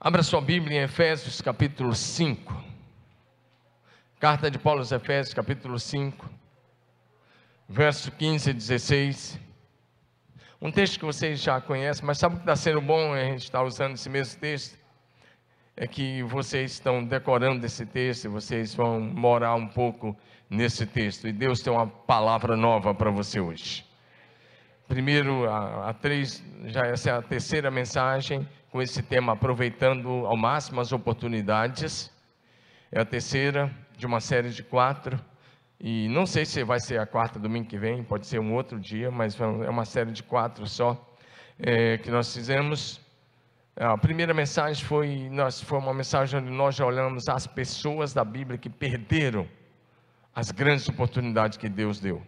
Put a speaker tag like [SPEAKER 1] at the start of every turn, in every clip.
[SPEAKER 1] Abra sua Bíblia em Efésios capítulo 5. Carta de Paulo aos Efésios capítulo 5, verso 15 e 16. Um texto que vocês já conhecem, mas sabe o que está sendo bom a gente estar usando esse mesmo texto? É que vocês estão decorando esse texto, e vocês vão morar um pouco nesse texto. E Deus tem uma palavra nova para você hoje. Primeiro, a, a três, já essa é a terceira mensagem com esse tema, aproveitando ao máximo as oportunidades. É a terceira de uma série de quatro. E não sei se vai ser a quarta domingo que vem, pode ser um outro dia, mas é uma série de quatro só é, que nós fizemos. A primeira mensagem foi, nós, foi uma mensagem onde nós já olhamos as pessoas da Bíblia que perderam as grandes oportunidades que Deus deu.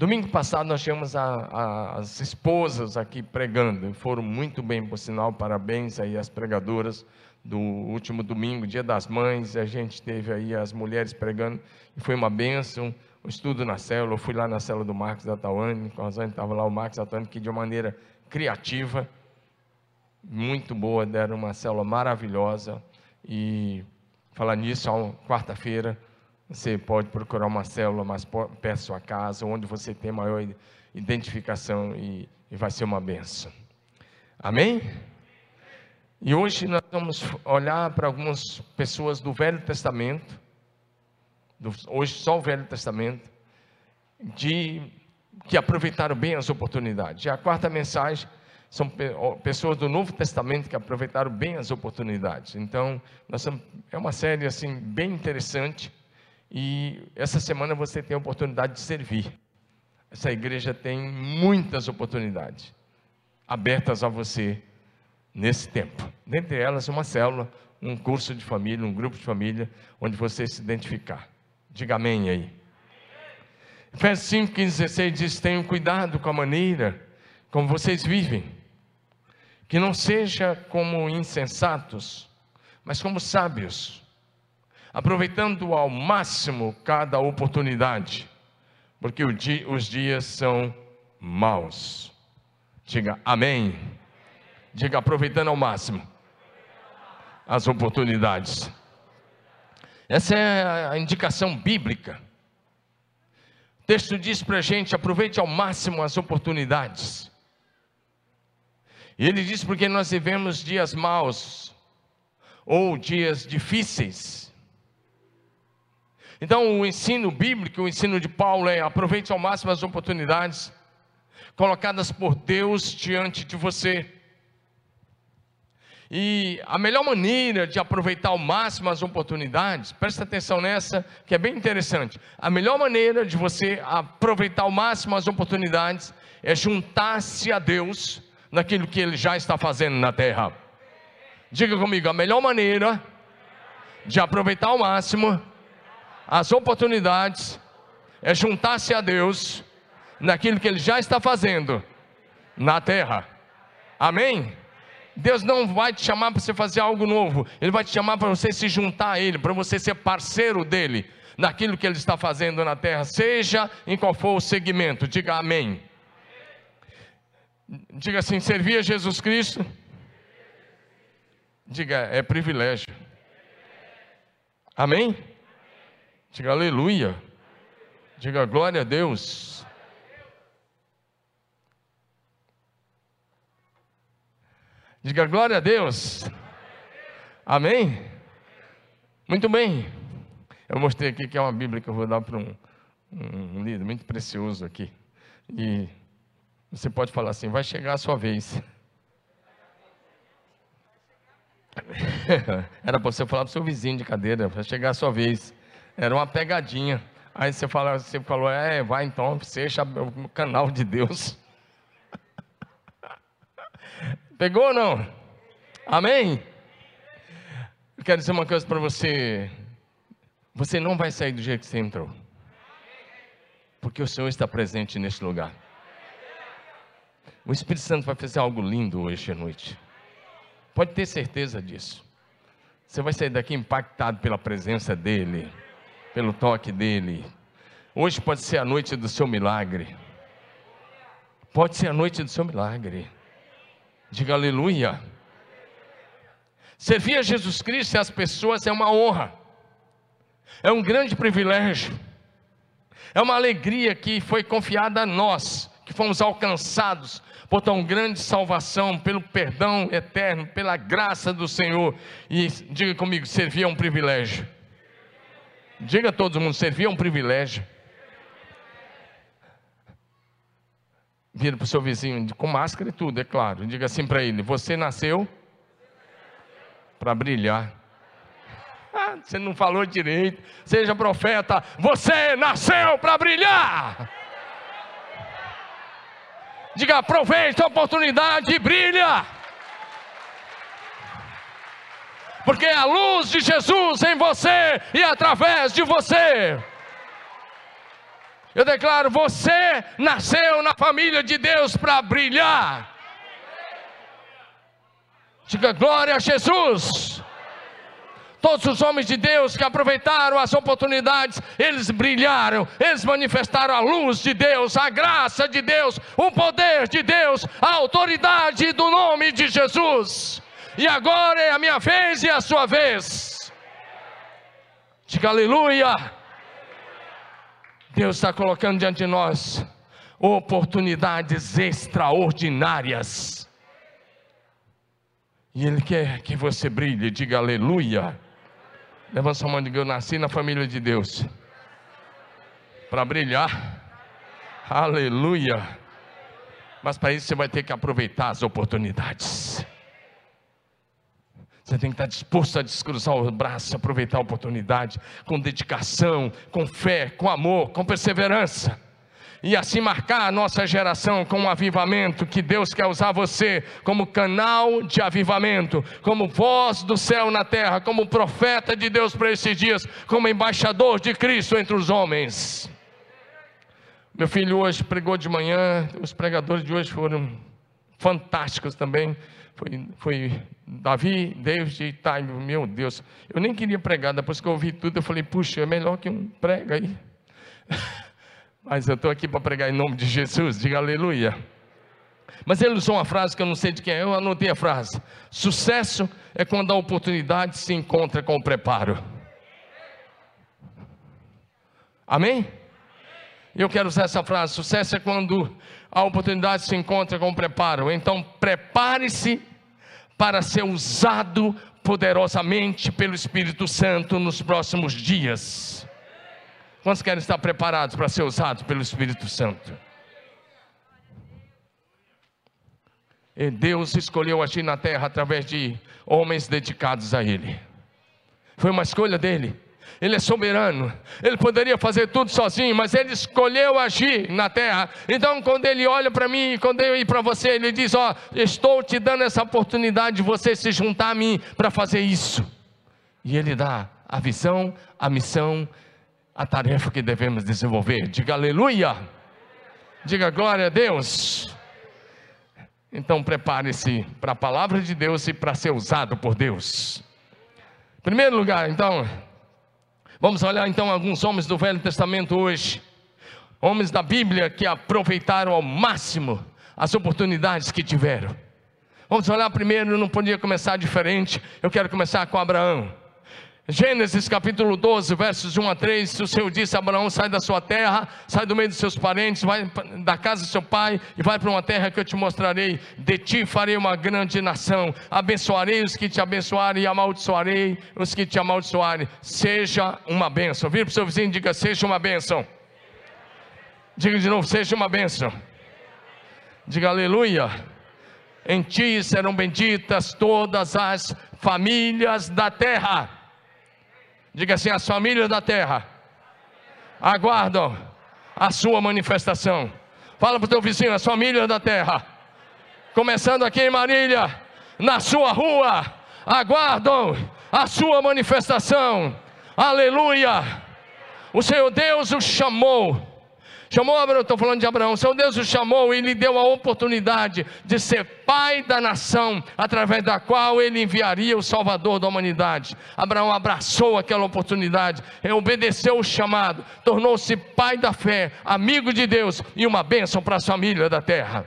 [SPEAKER 1] Domingo passado nós tínhamos a, a, as esposas aqui pregando, foram muito bem, por sinal, parabéns aí às pregadoras do último domingo, Dia das Mães, a gente teve aí as mulheres pregando, e foi uma bênção, o estudo na célula, eu fui lá na célula do Marcos da Tauane, com a Zane estava lá o Marcos da Tauane, que de uma maneira criativa, muito boa, deram uma célula maravilhosa, e falar nisso, quarta-feira, você pode procurar uma célula mais perto da sua casa, onde você tem maior identificação e, e vai ser uma benção. Amém? E hoje nós vamos olhar para algumas pessoas do Velho Testamento, do, hoje só o Velho Testamento, de, que aproveitaram bem as oportunidades. E a quarta mensagem são pessoas do Novo Testamento que aproveitaram bem as oportunidades. Então, nós é uma série assim bem interessante e essa semana você tem a oportunidade de servir. Essa igreja tem muitas oportunidades abertas a você nesse tempo. Dentre elas, uma célula, um curso de família, um grupo de família, onde você se identificar. Diga amém aí. Efésios 5, 15, 16 diz: Tenham cuidado com a maneira como vocês vivem, que não seja como insensatos, mas como sábios, aproveitando ao máximo cada oportunidade, porque os dias são maus. Diga amém. Diga aproveitando ao máximo as oportunidades. Essa é a indicação bíblica. O texto diz para a gente: aproveite ao máximo as oportunidades. E ele diz porque nós vivemos dias maus, ou dias difíceis. Então, o ensino bíblico, o ensino de Paulo é aproveite ao máximo as oportunidades colocadas por Deus diante de você. E a melhor maneira de aproveitar ao máximo as oportunidades, presta atenção nessa, que é bem interessante. A melhor maneira de você aproveitar ao máximo as oportunidades é juntar-se a Deus naquilo que Ele já está fazendo na terra. Diga comigo, a melhor maneira de aproveitar ao máximo as oportunidades é juntar-se a Deus naquilo que Ele já está fazendo na terra. Amém? Deus não vai te chamar para você fazer algo novo, Ele vai te chamar para você se juntar a Ele, para você ser parceiro dEle, naquilo que Ele está fazendo na terra, seja em qual for o segmento, diga amém. Diga assim: servir a Jesus Cristo, diga, é privilégio. Amém? Diga aleluia. Diga glória a Deus. Diga glória a Deus. Amém? Muito bem. Eu mostrei aqui que é uma Bíblia que eu vou dar para um, um líder muito precioso aqui. E você pode falar assim: vai chegar a sua vez. Era para você falar para o seu vizinho de cadeira, vai chegar a sua vez. Era uma pegadinha. Aí você, fala, você falou: é, vai então, fecha o canal de Deus. Pegou ou não? Amém? Eu quero dizer uma coisa para você. Você não vai sair do jeito que você entrou. Porque o Senhor está presente neste lugar. O Espírito Santo vai fazer algo lindo hoje à noite. Pode ter certeza disso. Você vai sair daqui impactado pela presença dEle, pelo toque dEle. Hoje pode ser a noite do seu milagre. Pode ser a noite do seu milagre. Diga aleluia. Servir a Jesus Cristo e as pessoas é uma honra, é um grande privilégio, é uma alegria que foi confiada a nós, que fomos alcançados por tão grande salvação, pelo perdão eterno, pela graça do Senhor. E diga comigo: servir é um privilégio. Diga a todo mundo: servir é um privilégio. Vira para o seu vizinho, com máscara e tudo, é claro. Diga assim para ele: Você nasceu para brilhar. Ah, você não falou direito. Seja profeta, você nasceu para brilhar. Diga, aproveite a oportunidade e brilha. Porque é a luz de Jesus em você e através de você. Eu declaro: você nasceu na família de Deus para brilhar. Diga glória a Jesus. Todos os homens de Deus que aproveitaram as oportunidades, eles brilharam, eles manifestaram a luz de Deus, a graça de Deus, o poder de Deus, a autoridade do nome de Jesus. E agora é a minha vez e a sua vez. Diga aleluia. Deus está colocando diante de nós oportunidades extraordinárias. E Ele quer que você brilhe, diga aleluia. Levanta sua mão e diga: Eu nasci na família de Deus para brilhar. Aleluia. Mas para isso você vai ter que aproveitar as oportunidades. Você tem que estar disposto a descruzar o braço, aproveitar a oportunidade, com dedicação, com fé, com amor, com perseverança e assim marcar a nossa geração com um avivamento que Deus quer usar você como canal de avivamento, como voz do céu na terra, como profeta de Deus para esses dias, como embaixador de Cristo entre os homens. Meu filho hoje pregou de manhã, os pregadores de hoje foram fantásticos também. Foi, foi Davi, David e Time, meu Deus. Eu nem queria pregar, depois que eu ouvi tudo, eu falei, puxa, é melhor que um prega aí. Mas eu estou aqui para pregar em nome de Jesus, diga aleluia. Mas ele usou uma frase que eu não sei de quem é, eu anotei a frase: Sucesso é quando a oportunidade se encontra com o preparo. Amém? Eu quero usar essa frase: sucesso é quando a oportunidade se encontra com o preparo. Então, prepare-se para ser usado poderosamente pelo Espírito Santo nos próximos dias. Quantos querem estar preparados para ser usados pelo Espírito Santo? E Deus escolheu agir na terra através de homens dedicados a Ele. Foi uma escolha dele. Ele é soberano. Ele poderia fazer tudo sozinho, mas ele escolheu agir na terra. Então, quando ele olha para mim, quando eu ir para você, ele diz: Ó, estou te dando essa oportunidade de você se juntar a mim para fazer isso. E ele dá a visão, a missão a tarefa que devemos desenvolver. Diga aleluia. Diga glória a Deus. Então prepare-se para a palavra de Deus e para ser usado por Deus. Primeiro lugar, então, vamos olhar então alguns homens do Velho Testamento hoje. Homens da Bíblia que aproveitaram ao máximo as oportunidades que tiveram. Vamos olhar primeiro, não podia começar diferente. Eu quero começar com Abraão. Gênesis capítulo 12, versos 1 a 3, o Senhor disse a Abraão: sai da sua terra, sai do meio dos seus parentes, vai da casa do seu pai e vai para uma terra que eu te mostrarei. De ti farei uma grande nação, abençoarei os que te abençoarem e amaldiçoarei os que te amaldiçoarem. Seja uma bênção. Vira para o seu vizinho e diga: seja uma bênção. Diga de novo: seja uma bênção. Diga aleluia. Em ti serão benditas todas as famílias da terra. Diga assim: as famílias da terra aguardam a sua manifestação. Fala para o teu vizinho, as famílias da terra, começando aqui em Marília, na sua rua, aguardam a sua manifestação. Aleluia! O Senhor Deus o chamou Chamou Abraão, estou falando de Abraão. Seu Deus o chamou e lhe deu a oportunidade de ser pai da nação, através da qual ele enviaria o Salvador da humanidade. Abraão abraçou aquela oportunidade, obedeceu o chamado, tornou-se pai da fé, amigo de Deus e uma bênção para a família da terra.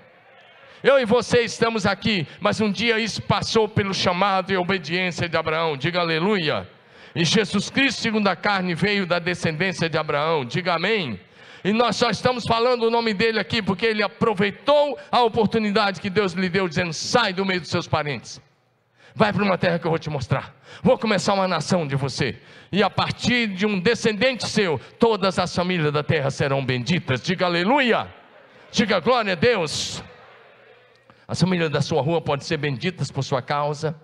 [SPEAKER 1] Eu e você estamos aqui, mas um dia isso passou pelo chamado e obediência de Abraão. Diga aleluia. E Jesus Cristo, segundo a carne, veio da descendência de Abraão. Diga amém. E nós só estamos falando o nome dele aqui porque ele aproveitou a oportunidade que Deus lhe deu, dizendo: sai do meio dos seus parentes. Vai para uma terra que eu vou te mostrar. Vou começar uma nação de você. E a partir de um descendente seu, todas as famílias da terra serão benditas. Diga aleluia. Diga glória a Deus. As famílias da sua rua podem ser benditas por sua causa.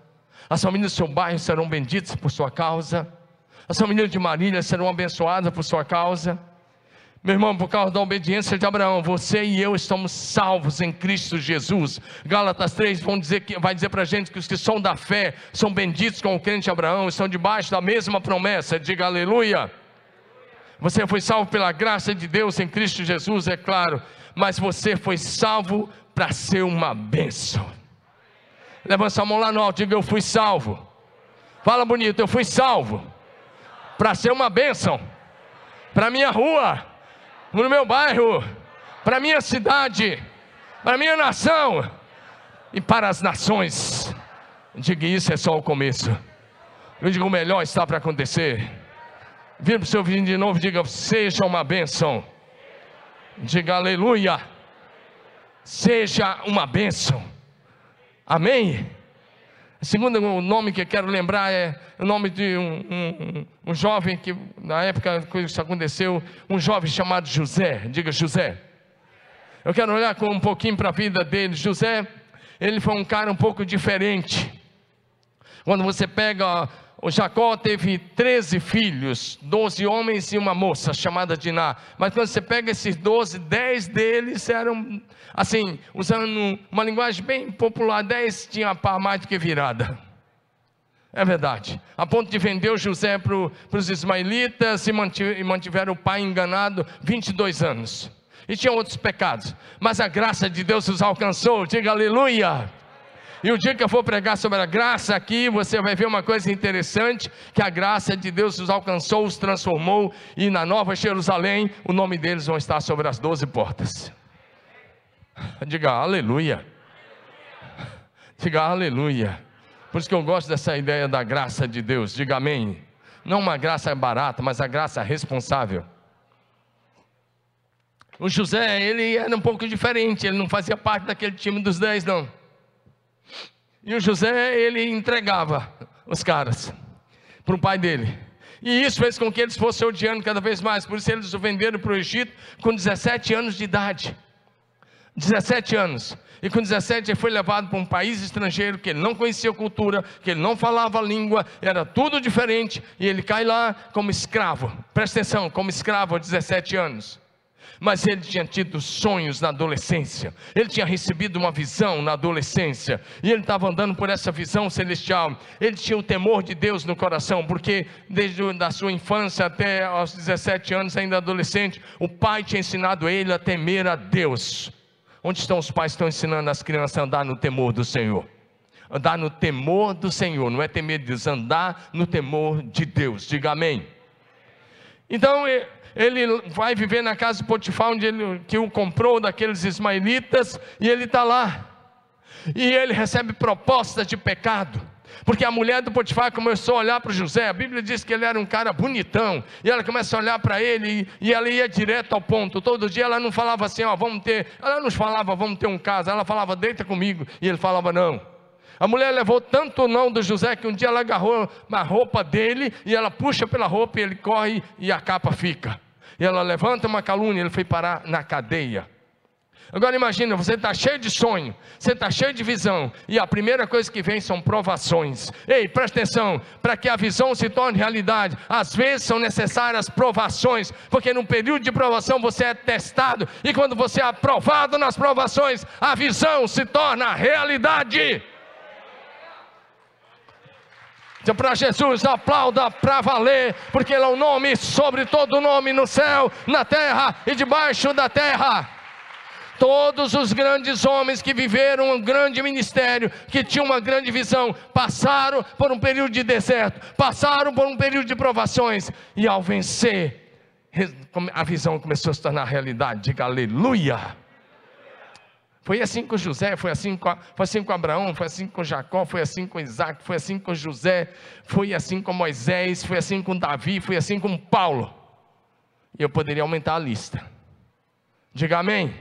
[SPEAKER 1] As famílias do seu bairro serão benditas por sua causa. As famílias de Marília serão abençoadas por sua causa. Meu irmão, por causa da obediência de Abraão, você e eu estamos salvos em Cristo Jesus. Gálatas 3 vão dizer que, vai dizer para a gente que os que são da fé são benditos com o crente Abraão, estão debaixo da mesma promessa. Diga aleluia. Você foi salvo pela graça de Deus em Cristo Jesus, é claro, mas você foi salvo para ser uma bênção. Levanta a mão lá no alto, diga eu fui salvo. Fala bonito, eu fui salvo para ser uma bênção para minha rua no meu bairro, para a minha cidade, para a minha nação e para as nações. Diga isso é só o começo. Eu digo o melhor está para acontecer. Vira para o seu vizinho de novo diga: seja uma bênção. Diga aleluia. Seja uma bênção. Amém. O segundo nome que eu quero lembrar é o nome de um, um, um, jovem que, na época que isso aconteceu, um jovem chamado José. Diga José. Eu quero olhar com um pouquinho para a vida dele. José, ele foi um cara um pouco diferente. Quando você pega o Jacó teve 13 filhos, 12 homens e uma moça chamada Diná. Mas quando você pega esses 12, 10 deles eram, assim, usando uma linguagem bem popular, 10 tinham pá mais do que virada. É verdade. A ponto de vender José para os ismaelitas e mantiveram o pai enganado 22 anos. E tinham outros pecados. Mas a graça de Deus os alcançou. Diga aleluia. E o dia que eu for pregar sobre a graça aqui, você vai ver uma coisa interessante: que a graça de Deus os alcançou, os transformou, e na Nova Jerusalém, o nome deles vão estar sobre as doze portas. Diga aleluia. Diga aleluia. Por isso que eu gosto dessa ideia da graça de Deus. Diga amém. Não uma graça barata, mas a graça responsável. O José, ele era um pouco diferente, ele não fazia parte daquele time dos dez, não. E o José, ele entregava os caras para o pai dele. E isso fez com que eles fossem odiando cada vez mais. Por isso eles o venderam para o Egito com 17 anos de idade. 17 anos. E com 17 ele foi levado para um país estrangeiro que ele não conhecia a cultura, que ele não falava a língua, era tudo diferente. E ele cai lá como escravo. Presta atenção, como escravo aos 17 anos mas ele tinha tido sonhos na adolescência, ele tinha recebido uma visão na adolescência, e ele estava andando por essa visão celestial. Ele tinha o temor de Deus no coração, porque desde a sua infância até aos 17 anos, ainda adolescente, o pai tinha ensinado ele a temer a Deus. Onde estão os pais que estão ensinando as crianças a andar no temor do Senhor? Andar no temor do Senhor, não é temer de Deus, andar no temor de Deus. Diga amém. Então, ele vai viver na casa de Potifar, onde ele, que o comprou daqueles ismaelitas, e ele está lá. E ele recebe propostas de pecado. Porque a mulher do Potifar começou a olhar para José, a Bíblia diz que ele era um cara bonitão, e ela começa a olhar para ele, e, ela ia direto ao ponto. Todo dia ela não falava assim, ó, vamos ter, ela não falava, vamos ter um caso, ela falava, deita comigo, e ele falava, não. A mulher levou tanto não do José que um dia ela agarrou na roupa dele e ela puxa pela roupa e ele corre e a capa fica. E ela levanta uma calúnia, ele foi parar na cadeia. Agora imagina, você está cheio de sonho, você está cheio de visão, e a primeira coisa que vem são provações. Ei, presta atenção, para que a visão se torne realidade, às vezes são necessárias provações, porque num período de provação você é testado, e quando você é aprovado nas provações, a visão se torna realidade. Para Jesus, aplauda para valer, porque Ele é o um nome sobre todo nome no céu, na terra e debaixo da terra. Todos os grandes homens que viveram um grande ministério, que tinham uma grande visão, passaram por um período de deserto, passaram por um período de provações, e ao vencer, a visão começou a se tornar realidade. Diga aleluia. Foi assim com José, foi assim com, foi assim com Abraão, foi assim com Jacó, foi assim com Isaac, foi assim com José, foi assim com Moisés, foi assim com Davi, foi assim com Paulo. E eu poderia aumentar a lista. Diga amém.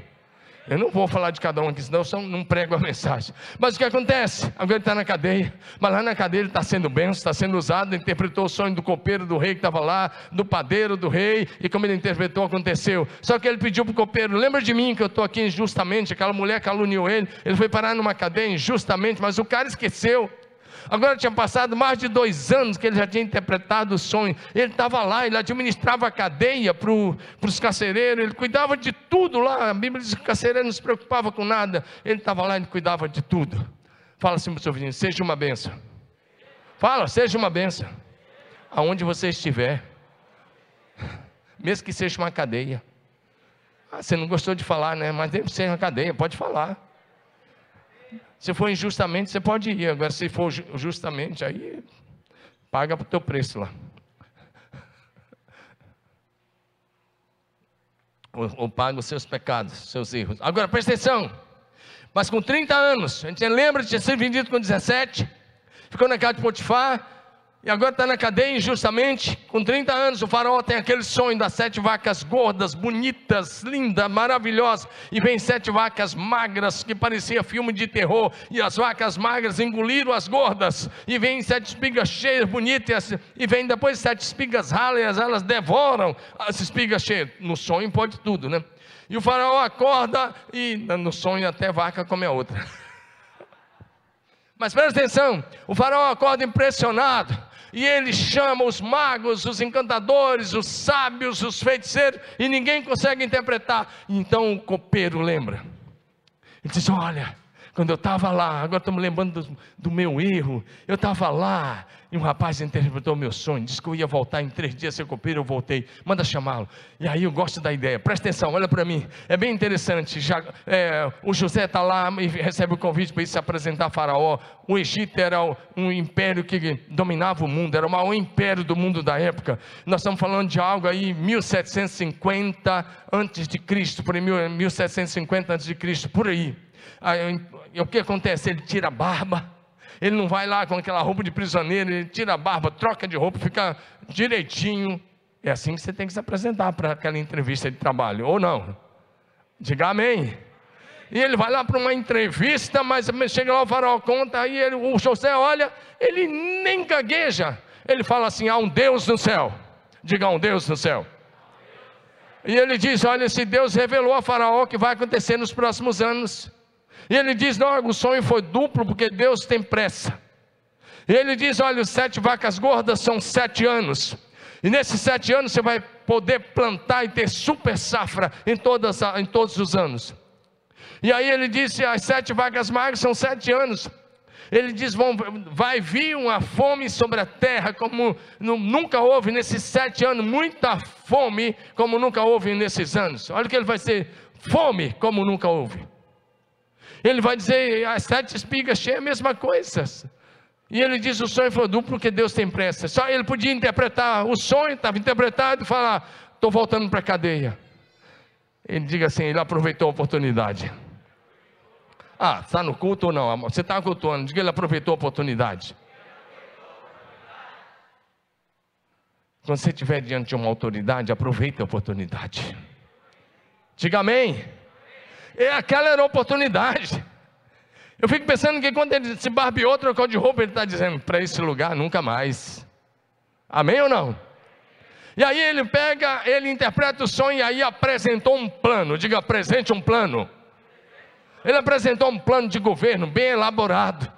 [SPEAKER 1] Eu não vou falar de cada um aqui, senão eu não prego a mensagem. Mas o que acontece? Agora ele está na cadeia, mas lá na cadeia ele está sendo benção, está sendo usado, interpretou o sonho do copeiro do rei que estava lá, do padeiro do rei, e como ele interpretou, aconteceu. Só que ele pediu para o copeiro: lembra de mim que eu estou aqui injustamente, aquela mulher caluniou ele, ele foi parar numa cadeia injustamente, mas o cara esqueceu. Agora tinha passado mais de dois anos que ele já tinha interpretado o sonho. Ele estava lá, ele administrava a cadeia para os carcereiros, ele cuidava de tudo lá. A Bíblia diz que o carcereiro não se preocupava com nada. Ele estava lá, ele cuidava de tudo. Fala assim para o seu vizinho: seja uma benção. Fala, seja uma benção. Aonde você estiver, mesmo que seja uma cadeia. Ah, você não gostou de falar, né? Mas deve ser uma cadeia, pode falar. Se for injustamente, você pode ir. Agora, se for justamente, aí paga o teu preço lá. Ou, ou paga os seus pecados, seus erros. Agora, presta atenção. Mas com 30 anos, a gente lembra de ter sido vendido com 17, ficou na casa de Potifar, e agora está na cadeia injustamente, com 30 anos, o faraó tem aquele sonho das sete vacas gordas, bonitas, lindas, maravilhosas, e vem sete vacas magras, que parecia filme de terror, e as vacas magras engoliram as gordas, e vem sete espigas cheias, bonitas, e vem depois sete espigas ralas, elas devoram as espigas cheias, no sonho pode tudo, né? E o faraó acorda, e no sonho até vaca come a outra. Mas presta atenção, o faraó acorda impressionado, e ele chama os magos, os encantadores, os sábios, os feiticeiros, e ninguém consegue interpretar. Então o copeiro lembra. Ele diz: Olha, quando eu estava lá, agora estamos lembrando do, do, meu erro. Eu estava lá e um rapaz interpretou meu sonho, disse que eu ia voltar em três dias ser copeiro, eu voltei. Manda chamá-lo. E aí eu gosto da ideia. Presta atenção, olha para mim. É bem interessante. Já, é, o José está lá e recebe o convite para ir se apresentar a Faraó. O Egito era um império que dominava o mundo, era o maior império do mundo da época. Nós estamos falando de algo aí 1750 antes de Cristo, por aí 1750 antes de Cristo, por aí. Aí, o que acontece? Ele tira a barba ele não vai lá com aquela roupa de prisioneiro, ele tira a barba, troca de roupa, fica direitinho. É assim que você tem que se apresentar para aquela entrevista de trabalho, ou não? Diga amém. E ele vai lá para uma entrevista, mas chega lá o farol conta, aí ele, o José olha, ele nem gagueja. Ele fala assim: há um Deus no céu. Diga um Deus no céu. E ele diz: Olha, esse Deus revelou a Faraó que vai acontecer nos próximos anos. E ele diz: Não, o sonho foi duplo porque Deus tem pressa. E ele diz: Olha, os sete vacas gordas são sete anos. E nesses sete anos você vai poder plantar e ter super safra em, todas, em todos os anos. E aí ele disse: As sete vacas magras são sete anos. Ele diz: vão, vai vir uma fome sobre a terra, como nunca houve nesses sete anos, muita fome, como nunca houve nesses anos. Olha o que ele vai ser: fome, como nunca houve. Ele vai dizer, as sete espigas cheias é a mesma coisa. E ele diz: o sonho foi duplo porque Deus tem pressa. Só ele podia interpretar o sonho, estava interpretado, e falar: estou voltando para a cadeia. Ele diga assim: ele aproveitou a oportunidade. Ah, está no culto ou não? Você está cultuando, diga ele aproveitou a oportunidade. Quando você estiver diante de uma autoridade, aproveite a oportunidade. Diga amém. E aquela era a oportunidade. Eu fico pensando que quando ele se barbeou, trocou de roupa, ele está dizendo: para esse lugar nunca mais. Amém ou não? E aí ele pega, ele interpreta o sonho e aí apresentou um plano. Diga, apresente um plano. Ele apresentou um plano de governo bem elaborado.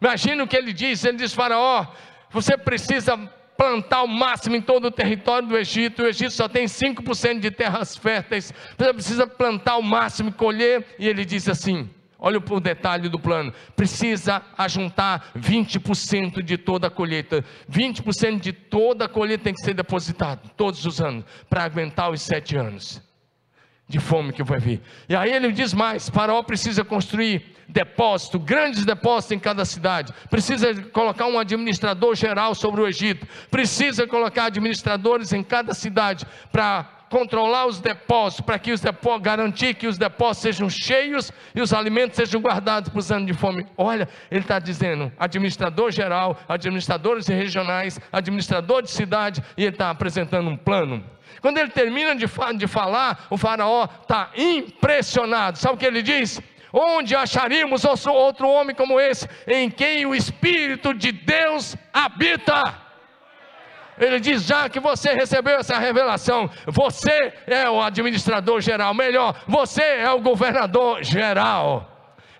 [SPEAKER 1] Imagina o que ele disse: ele diz, Faraó, você precisa plantar o máximo em todo o território do Egito. O Egito só tem 5% de terras férteis. Você precisa plantar o máximo e colher. E ele diz assim: olha o detalhe do plano. Precisa ajuntar 20% de toda a colheita. 20% de toda a colheita tem que ser depositado todos os anos para aguentar os sete anos de fome que vai vir. E aí ele diz mais: Faraó precisa construir depósito, grandes depósitos em cada cidade. Precisa colocar um administrador geral sobre o Egito. Precisa colocar administradores em cada cidade para controlar os depósitos, para que os depósitos, garantir que os depósitos sejam cheios e os alimentos sejam guardados para os anos de fome. Olha, ele está dizendo, administrador geral, administradores regionais, administrador de cidade, e ele está apresentando um plano. Quando ele termina de, de falar, o faraó está impressionado. Sabe o que ele diz? Onde acharíamos outro homem como esse, em quem o Espírito de Deus habita? Ele diz: já que você recebeu essa revelação, você é o administrador geral, melhor, você é o governador geral.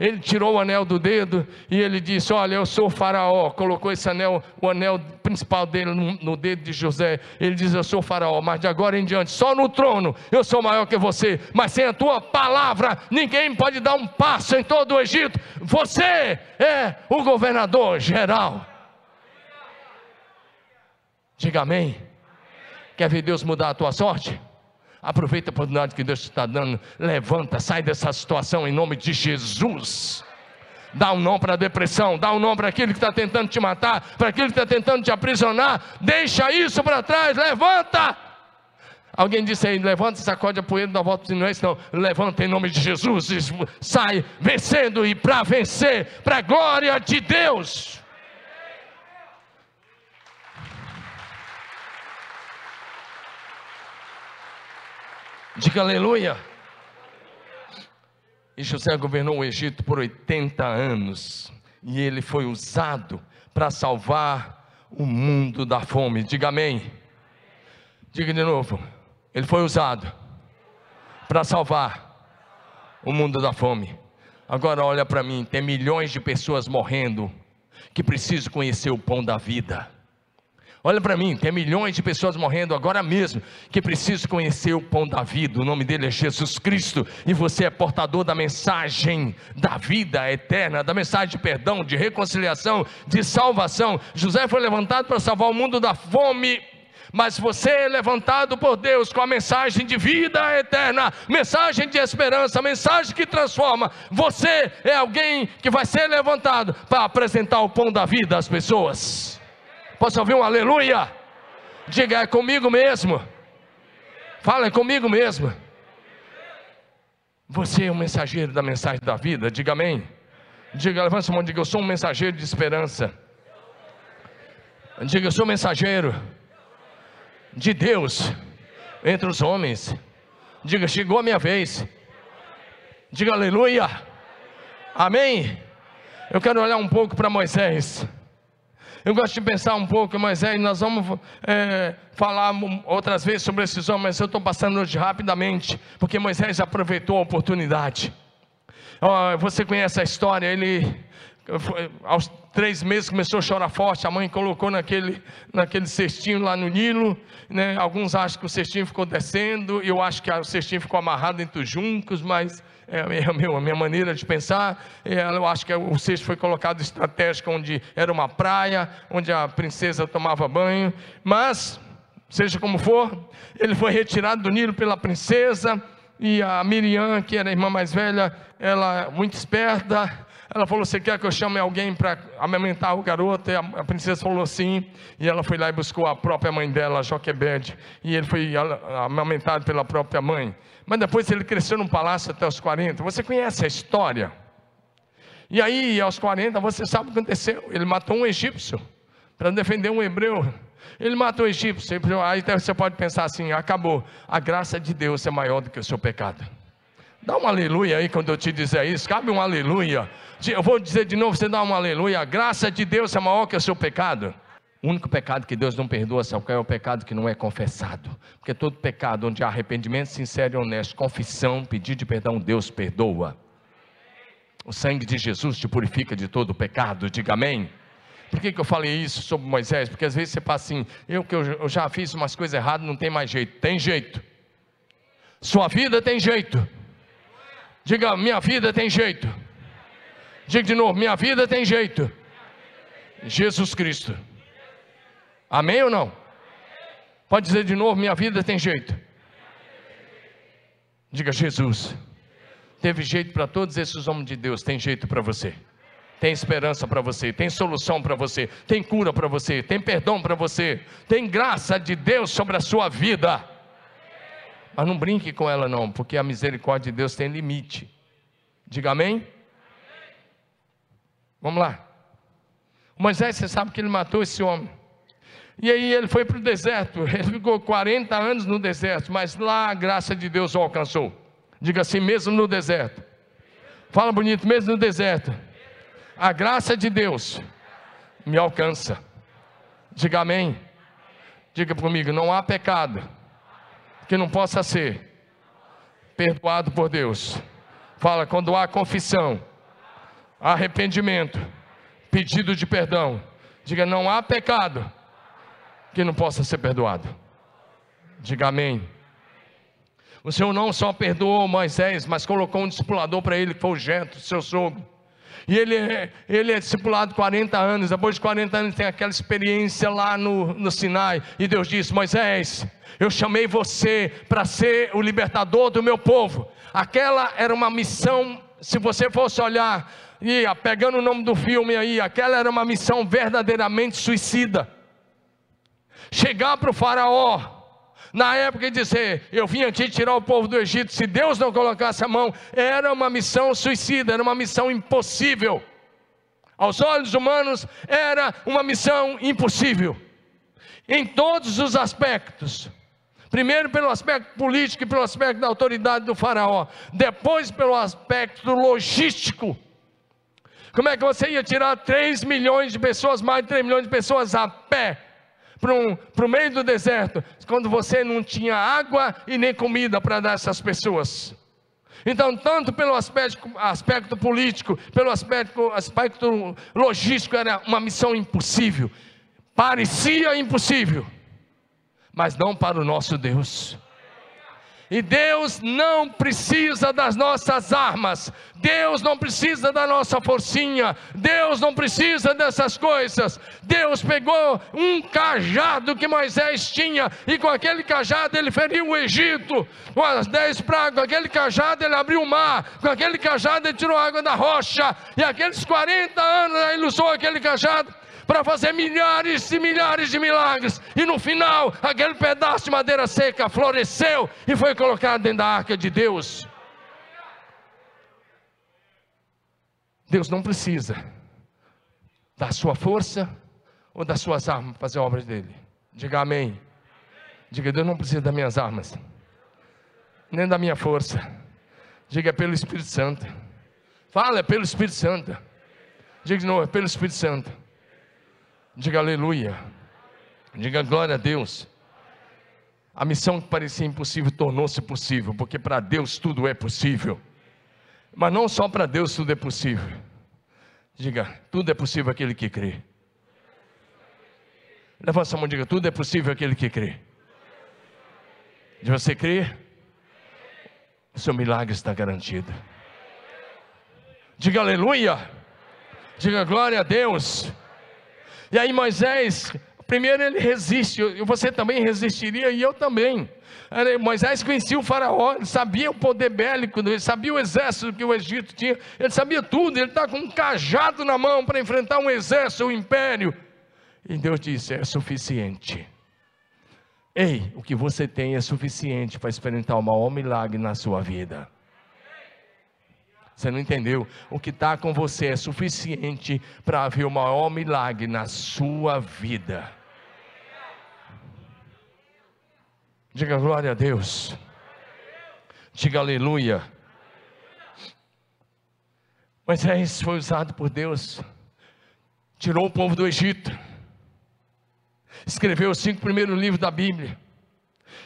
[SPEAKER 1] Ele tirou o anel do dedo e ele disse: Olha, eu sou o faraó. Colocou esse anel, o anel principal dele no, no, dedo de José. Ele diz: Eu sou o faraó, mas de agora em diante, só no trono eu sou maior que você. Mas sem a tua palavra, ninguém pode dar um passo em todo o Egito. Você é o governador geral. Diga amém. Quer ver Deus mudar a tua sorte? Aproveita a oportunidade que Deus te está dando. Levanta, sai dessa situação em nome de Jesus. Dá um nome para a depressão, dá um nome para aquilo que está tentando te matar, para aquilo que está tentando te aprisionar. Deixa isso para trás, levanta. Alguém disse aí, levanta, sacode a poeira, dá volta, não é isso não. Levanta em nome de Jesus sai vencendo e para vencer, para a glória de Deus. Diga aleluia. E José governou o Egito por 80 anos. E ele foi usado para salvar o mundo da fome. Diga amém. Diga de novo. Ele foi usado para salvar o mundo da fome. Agora olha para mim, tem milhões de pessoas morrendo que precisam conhecer o pão da vida. Olha para mim, tem milhões de pessoas morrendo agora mesmo que precisam conhecer o pão da vida. O nome dele é Jesus Cristo e você é portador da mensagem da vida eterna, da mensagem de perdão, de reconciliação, de salvação. José foi levantado para salvar o mundo da fome. Mas você é levantado por Deus com a mensagem de vida eterna, mensagem de esperança, mensagem que transforma. Você é alguém que vai ser levantado para apresentar o pão da vida às pessoas. Posso ouvir um aleluia? Diga, é comigo mesmo. Fala, é comigo mesmo. Você é um mensageiro da mensagem da vida, diga amém. Diga, levanta a mão, diga, eu sou um mensageiro de esperança. Diga, eu sou um mensageiro de Deus entre os homens. Diga, chegou a minha vez. Diga aleluia. Amém. Eu quero olhar um pouco para Moisés. Eu gosto de pensar um pouco, Moisés, nós vamos é, falar outras vezes sobre esses homens, mas eu estou passando hoje rapidamente, porque Moisés aproveitou a oportunidade. Oh, você conhece a história, ele aos três meses começou a chorar forte, a mãe colocou naquele, naquele cestinho lá no Nilo, né? alguns acham que o cestinho ficou descendo, eu acho que o cestinho ficou amarrado entre os juncos, mas é a minha, a minha maneira de pensar, é, eu acho que o cesto foi colocado estratégico onde era uma praia, onde a princesa tomava banho, mas, seja como for, ele foi retirado do Nilo pela princesa, e a Miriam, que era a irmã mais velha, ela muito esperta, ela falou: Você quer que eu chame alguém para amamentar o garoto? E a, a, princesa falou sim. E ela foi lá e buscou a própria mãe dela, Joquebede. E ele foi amamentado pela própria mãe. Mas depois ele cresceu num palácio até os 40. Você conhece a história? E aí, aos 40, você sabe o que aconteceu? Ele matou um egípcio para defender um hebreu. Ele matou o egípcio. Aí você pode pensar assim: acabou. A graça de Deus é maior do que o seu pecado. Dá um aleluia aí quando eu te dizer isso. Cabe um aleluia. Eu vou dizer de novo, você dá um aleluia. A graça de Deus é maior que o seu pecado. O único pecado que Deus não perdoa, sabe qual é o pecado que não é confessado? Porque todo pecado onde há arrependimento sincero e honesto, confissão, pedido de perdão, Deus perdoa. O sangue de Jesus te purifica de todo pecado, diga amém. Por que, que eu falei isso sobre Moisés? Porque às vezes você fala assim, eu que eu, já fiz umas coisas erradas, não tem mais jeito. Tem jeito. Sua vida tem jeito. Diga, minha vida tem jeito. Diga de novo, minha vida tem jeito. Jesus Cristo. Amém ou não? Pode dizer de novo, minha vida tem jeito. Diga, Jesus. Teve jeito para todos esses homens de Deus, tem jeito para você. Tem esperança para você, tem solução para você, tem cura para você, tem perdão para você, tem graça de Deus sobre a sua vida. Mas não brinque com ela, não, porque a misericórdia de Deus tem limite. Diga amém? Vamos lá. Moisés, você sabe que ele matou esse homem. E aí ele foi para o deserto. Ele ficou 40 anos no deserto, mas lá a graça de Deus o alcançou. Diga assim, mesmo no deserto. Fala bonito, mesmo no deserto. A graça de Deus me alcança. Diga amém. Diga comigo, não há pecado que não possa ser perdoado por Deus. Fala, quando há confissão, arrependimento, pedido de perdão. Diga, não há pecado que não possa ser perdoado. Diga amém. O Senhor não só perdoou Moisés, mas colocou um discipulador para ele, que foi o Jetro, seu sogro. E ele é, ele é discipulado 40 anos, depois de 40 anos tem aquela experiência lá no, no Sinai. E Deus disse: Moisés, eu chamei você para ser o libertador do meu povo. Aquela era uma missão, se você fosse olhar, e pegando o nome do filme aí, aquela era uma missão verdadeiramente suicida. Chegar para o Faraó, na época de dizer, eu vim aqui tirar o povo do Egito, se Deus não colocasse a mão, era uma missão suicida, era uma missão impossível. Aos olhos humanos, era uma missão impossível, em todos os aspectos. Primeiro pelo aspecto político e pelo aspecto da autoridade do faraó, depois pelo aspecto logístico. Como é que você ia tirar 3 milhões de pessoas, mais de 3 milhões de pessoas a pé para o meio do deserto, quando você não tinha água e nem comida para dar essas pessoas. Então, tanto pelo aspecto, aspecto político, pelo aspecto, aspecto logístico, era uma missão impossível. Parecia impossível, mas não para o nosso Deus. E Deus não precisa das nossas armas, Deus não precisa da nossa forcinha, Deus não precisa dessas coisas. Deus pegou um cajado que Moisés tinha, e com aquele cajado ele feriu o Egito, com as dez pragas, com aquele cajado ele abriu o mar, com aquele cajado ele tirou água da rocha, e aqueles 40 anos ele usou aquele cajado para fazer milhares e milhares de milagres, e no final, aquele pedaço de madeira seca floresceu e foi colocado dentro da arca de Deus. Deus não precisa da sua força ou das suas armas para fazer a obra dele. Diga amém. Diga, Deus não precisa das minhas armas, nem da minha força. Diga, é pelo Espírito Santo. Fala, é pelo Espírito Santo. Diga de novo, é pelo Espírito Santo. Diga aleluia. Diga glória a Deus. A missão que parecia impossível tornou-se possível, porque para Deus tudo é possível. Mas não só para Deus tudo é possível. Diga, tudo é possível aquele que crê. Levanta a mão e diga, tudo é possível aquele que crê. De você crer, o seu milagre está garantido. Diga aleluia. Diga glória a Deus. E aí Moisés, primeiro ele resiste, você também resistiria e eu também. Moisés conhecia o faraó, ele sabia o poder bélico, ele sabia o exército que o Egito tinha, ele sabia tudo, ele está com um cajado na mão para enfrentar um exército, um império. E Deus disse: é suficiente. Ei, o que você tem é suficiente para experimentar o maior milagre na sua vida. Você não entendeu? O que está com você é suficiente para haver o maior milagre na sua vida. Diga glória a Deus. Diga aleluia. Moisés foi usado por Deus, tirou o povo do Egito, escreveu os cinco primeiros livros da Bíblia.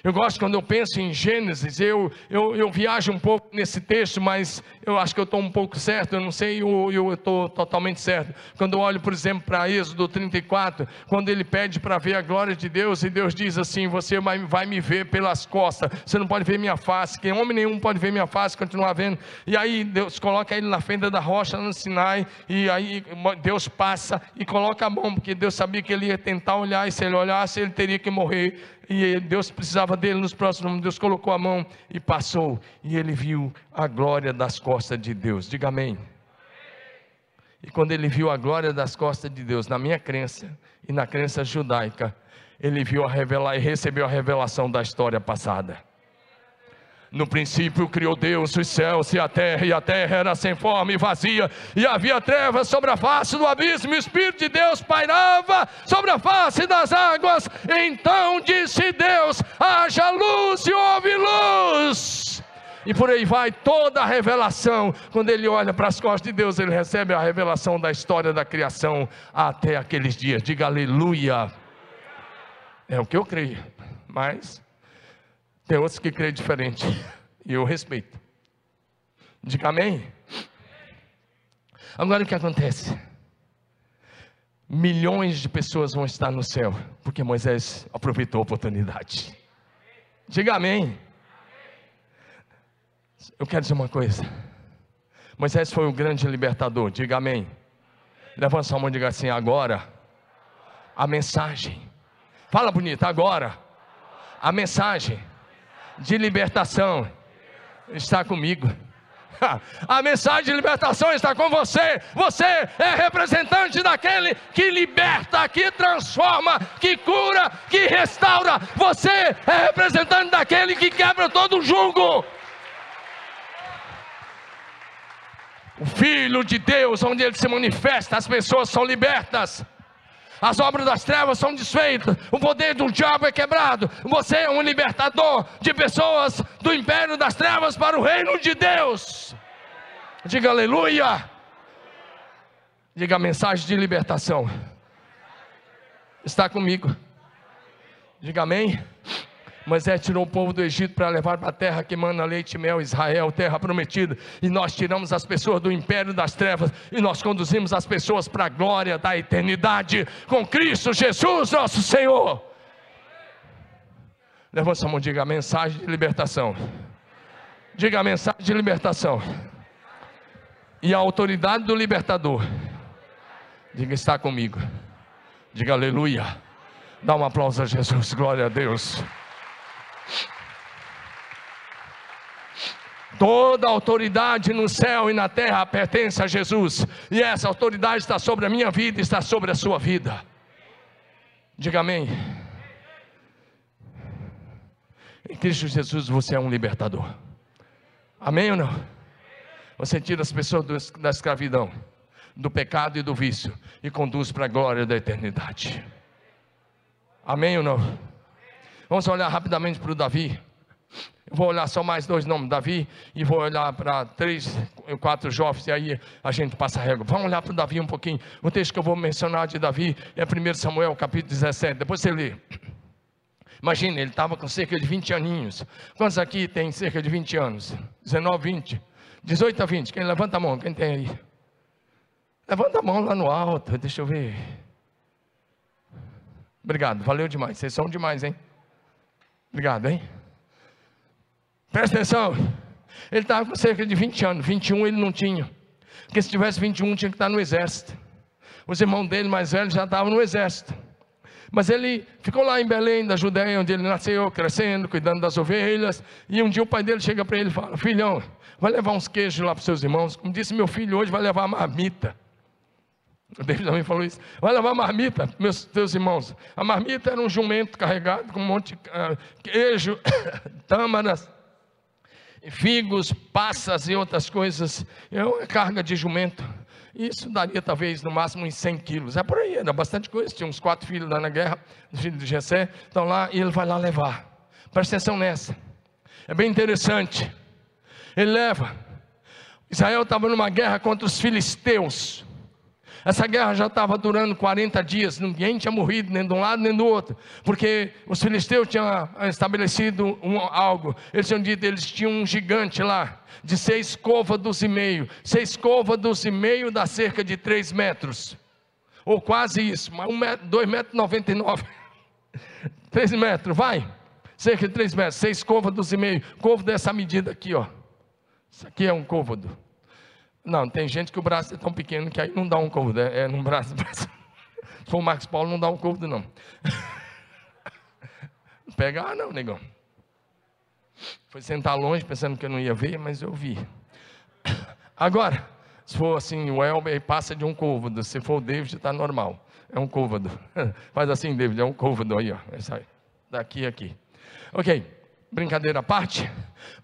[SPEAKER 1] Eu gosto quando eu penso em Gênesis, eu, eu, eu viajo um pouco nesse texto, mas eu acho que eu estou um pouco certo, eu não sei, eu estou totalmente certo. Quando eu olho, por exemplo, para Êxodo 34, quando ele pede para ver a glória de Deus, e Deus diz assim: Você vai, vai me ver pelas costas, você não pode ver minha face, que homem nenhum pode ver minha face, continuar vendo. E aí Deus coloca ele na fenda da rocha no Sinai, e aí Deus passa e coloca a mão, porque Deus sabia que ele ia tentar olhar, e se ele olhasse, ele teria que morrer e Deus precisava dele nos próximos. Deus colocou a mão e passou, e ele viu a glória das costas de Deus. Diga amém. E quando ele viu a glória das costas de Deus, na minha crença e na crença judaica, ele viu a revelar e recebeu a revelação da história passada. No princípio criou Deus os céus e a terra, e a terra era sem forma e vazia, e havia trevas sobre a face do abismo, e o Espírito de Deus pairava sobre a face das águas. Então disse Deus: haja luz e houve luz. E por aí vai toda a revelação. Quando ele olha para as costas de Deus, ele recebe a revelação da história da criação até aqueles dias. Diga aleluia. É o que eu creio, mas tem outros que creem diferente. E eu respeito. Diga amém. Agora o que acontece? Milhões de pessoas vão estar no céu, porque Moisés aproveitou a oportunidade. Diga amém. Eu quero dizer uma coisa. Moisés foi um grande libertador, diga amém. Levanta sua mão e diga assim: agora, a mensagem. Fala bonito, agora, a mensagem de libertação está comigo. A mensagem de libertação está com você. Você é representante daquele que liberta, que transforma, que cura, que restaura. Você é representante daquele que quebra todo o jugo. O Filho de Deus, onde ele se manifesta, as pessoas são libertas. As obras das trevas são desfeitas, o poder do diabo é quebrado. Você é um libertador de pessoas do império das trevas para o reino de Deus. Diga aleluia. Diga a mensagem de libertação. Está comigo. Diga amém. Moisés tirou o povo do Egito para levar para a terra que manda leite e mel, Israel, terra prometida. E nós tiramos as pessoas do império das trevas e nós conduzimos as pessoas para a glória da eternidade com Cristo Jesus, nosso Senhor. Levanta a mão, diga a mensagem de libertação. Diga a mensagem de libertação. E a autoridade do libertador. Diga, está comigo. Diga aleluia. Dá um aplauso a Jesus, glória a Deus. Toda autoridade no céu e na terra pertence a Jesus, e essa autoridade está sobre a minha vida, está sobre a sua vida. Diga amém. Em Cristo Jesus você é um libertador. Amém ou não? Você tira as pessoas da escravidão, do pecado e do vício e conduz para a glória da eternidade. Amém ou não? Vamos olhar rapidamente para o Davi. Eu vou olhar só mais dois nomes, Davi, e vou olhar para três, quatro jovens, e aí a gente passa a régua. Vamos olhar para o Davi um pouquinho. O texto que eu vou mencionar de Davi é 1 Samuel, capítulo 17. Depois você lê. Imagina, ele estava com cerca de 20 aninhos. Quantos aqui tem cerca de 20 anos? 19, 20. 18 a 20. Quem levanta a mão? Quem tem aí? Levanta a mão lá no alto, deixa eu ver. Obrigado, valeu demais. Vocês são demais, hein? Obrigado, hein? Presta atenção. Ele estava com cerca de 20 anos, 21 ele não tinha. Porque se tivesse 21 tinha que estar no exército. Os irmãos dele mais velhos já estavam no exército. Mas ele ficou lá em Belém, da Judéia, onde ele nasceu, crescendo, cuidando das ovelhas. E um dia o pai dele chega para ele e fala: Filhão, vai levar uns queijos lá para os seus irmãos. Como disse meu filho hoje, vai levar uma marmita. O David também falou isso. Vai levar marmita, meus teus irmãos. A marmita era um jumento carregado com um monte de uh, queijo, tâmaras, figos, passas e outras coisas. É uma carga de jumento. Isso daria talvez no máximo uns 100 quilos. É por aí, era bastante coisa. Tinha uns quatro filhos lá na guerra, os filhos de Jessé, estão lá e ele vai lá levar. Presta atenção nessa. É bem interessante. Ele leva. Israel estava numa guerra contra os filisteus. Essa guerra já estava durando 40 dias, ninguém tinha morrido, nem de um lado nem do outro, porque os filisteus tinham estabelecido um, algo, eles tinham dito, eles tinham um gigante lá, de seis côvados e meio, seis côvados e meio dá cerca de três metros, ou quase isso, mas um metro, dois metros e noventa e nove, três metros, vai, cerca de três metros, seis côvados e meio, côvado dessa medida aqui, ó, isso aqui é um côvado, não, tem gente que o braço é tão pequeno que aí não dá um côvado. É, é num braço. Se for o Marcos Paulo, não dá um côvado, não. Pega, ah, não, negão. Foi sentar longe pensando que eu não ia ver, mas eu vi. Agora, se for assim, o Elber passa de um côvado. Se for o David, está normal. É um côvado. Faz assim, David, é um côvado aí, ó. Aí. Daqui aqui. Ok. brincadeira à parte,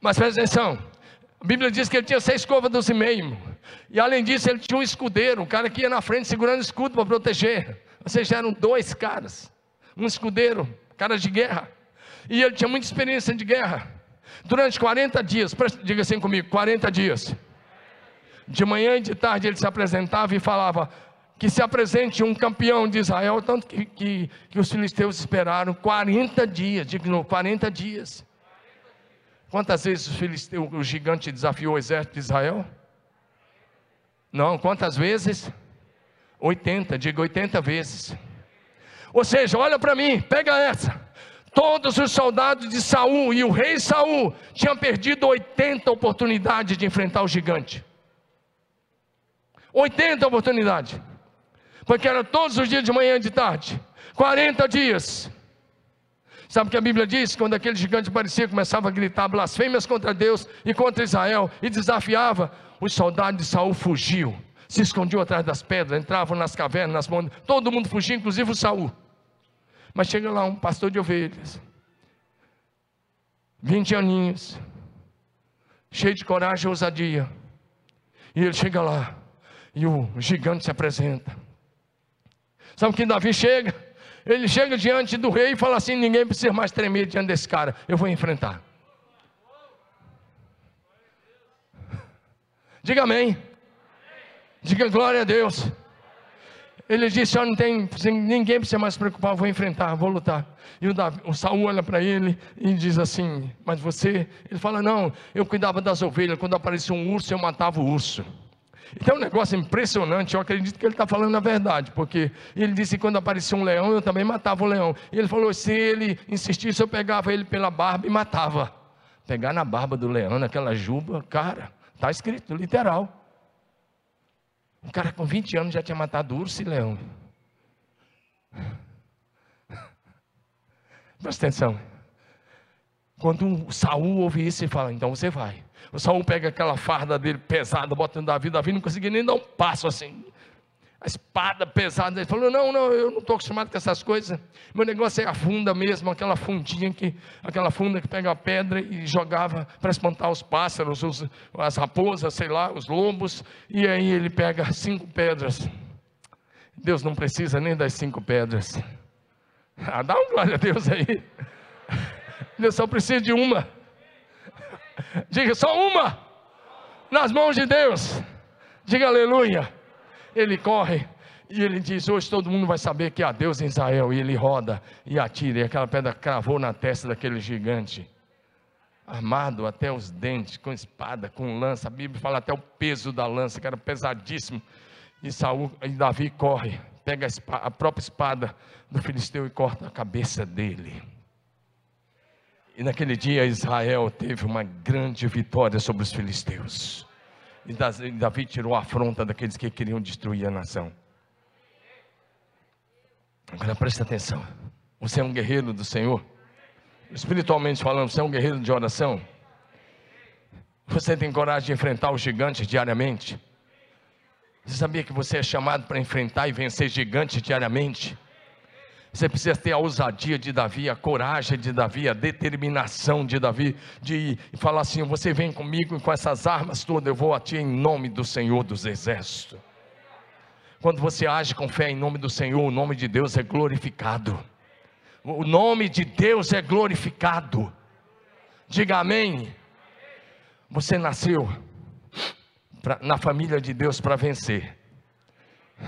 [SPEAKER 1] mas presta atenção. A Bíblia diz que ele tinha seis côvados e meio. E além disso, ele tinha um escudeiro, um cara que ia na frente segurando escudo para proteger. Ou seja, eram dois caras. Um escudeiro, cara de guerra. E ele tinha muita experiência de guerra. Durante 40 dias, diga assim comigo: 40 dias. De manhã e de tarde ele se apresentava e falava: que se apresente um campeão de Israel, tanto que, que, que os filisteus esperaram 40 dias, digo, 40 dias. Quantas vezes o, filisteu, o gigante desafiou o exército de Israel? Não, quantas vezes? 80, diga 80 vezes. Ou seja, olha para mim, pega essa. Todos os soldados de Saul e o rei Saul tinham perdido 80 oportunidades de enfrentar o gigante. 80 oportunidades. Porque era todos os dias de manhã e de tarde. 40 dias. Sabe o que a Bíblia diz? Quando aquele gigante aparecia, começava a gritar blasfêmias contra Deus e contra Israel e desafiava, os soldados de Saul fugiam, se escondiam atrás das pedras, entravam nas cavernas, nas montanhas, todo mundo fugia, inclusive o Saul. Mas chega lá um pastor de ovelhas, 20 aninhos, cheio de coragem e ousadia. E ele chega lá, e o gigante se apresenta. Sabe que Davi chega? Ele chega diante do rei e fala assim: ninguém precisa mais tremer diante desse cara, eu vou enfrentar. Diga amém. Diga glória a Deus. Ele disse: não tem, ninguém precisa mais se preocupar, vou enfrentar, vou lutar. E o, Davi, o Saul olha para ele e diz assim: Mas você? Ele fala: Não, eu cuidava das ovelhas, quando aparecia um urso, eu matava o urso. Então é um negócio impressionante, eu acredito que ele está falando a verdade, porque ele disse que quando aparecia um leão, eu também matava o leão. E ele falou: se ele insistisse, eu pegava ele pela barba e matava. Pegar na barba do leão, naquela juba, cara, está escrito, literal. Um cara com 20 anos já tinha matado urso e leão. Presta atenção. Quando Saul ouve isso, ele fala: então você vai. O Saul pega aquela farda dele pesada, bota no Davi, Davi não conseguia nem dar um passo assim. A espada pesada, ele falou: Não, não, eu não estou acostumado com essas coisas. Meu negócio é a funda mesmo, aquela fundinha que, aquela funda que pega a pedra e jogava para espantar os pássaros, os, as raposas, sei lá, os lobos. E aí ele pega cinco pedras. Deus não precisa nem das cinco pedras. Ah, dá um glória a Deus aí. Deus só precisa de uma. Diga só uma. Nas mãos de Deus. Diga aleluia. Ele corre e ele diz: Hoje todo mundo vai saber que há Deus em Israel. E ele roda e atira. E aquela pedra cravou na testa daquele gigante. Armado até os dentes, com espada, com lança. A Bíblia fala até o peso da lança, que era pesadíssimo. E Saul e Davi corre, pega a, espada, a própria espada do filisteu e corta a cabeça dele. E naquele dia Israel teve uma grande vitória sobre os filisteus. E Davi tirou a afronta daqueles que queriam destruir a nação. Agora presta atenção. Você é um guerreiro do Senhor. Espiritualmente falando, você é um guerreiro de oração. Você tem coragem de enfrentar os gigantes diariamente. Você sabia que você é chamado para enfrentar e vencer gigantes diariamente? Você precisa ter a ousadia de Davi, a coragem de Davi, a determinação de Davi, de falar assim: você vem comigo e com essas armas todas eu vou a ti em nome do Senhor dos Exércitos. Quando você age com fé em nome do Senhor, o nome de Deus é glorificado. O nome de Deus é glorificado. Diga amém. Você nasceu pra, na família de Deus para vencer.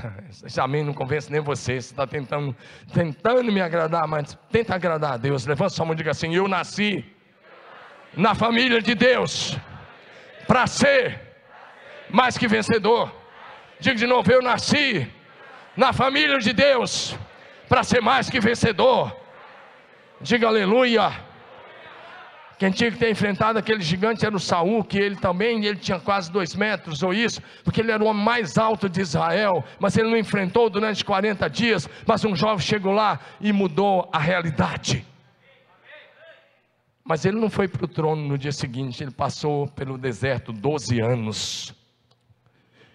[SPEAKER 1] Esse amém não convence nem você. Você está tentando, tentando me agradar, mas tenta agradar a Deus. Levanta sua mão e diga assim: Eu nasci na família de Deus para ser mais que vencedor. Diga de novo: Eu nasci na família de Deus para ser mais que vencedor. Diga aleluia. Quem tinha que ter enfrentado aquele gigante era o Saul, que ele também, ele tinha quase dois metros ou isso, porque ele era o homem mais alto de Israel, mas ele não enfrentou durante 40 dias, mas um jovem chegou lá e mudou a realidade. Mas ele não foi para o trono no dia seguinte, ele passou pelo deserto 12 anos.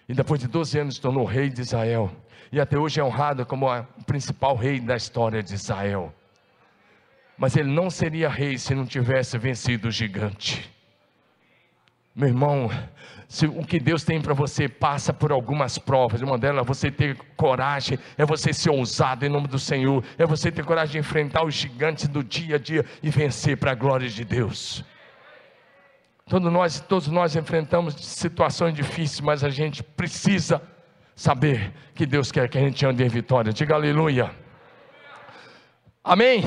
[SPEAKER 1] E depois de 12 anos se tornou rei de Israel. E até hoje é honrado como o principal rei da história de Israel. Mas ele não seria rei se não tivesse vencido o gigante. Meu irmão, se o que Deus tem para você passa por algumas provas, uma delas é você ter coragem, é você ser ousado em nome do Senhor, é você ter coragem de enfrentar os gigantes do dia a dia e vencer para a glória de Deus. Todos nós, todos nós enfrentamos situações difíceis, mas a gente precisa saber que Deus quer que a gente ande em vitória. Diga aleluia. Amém.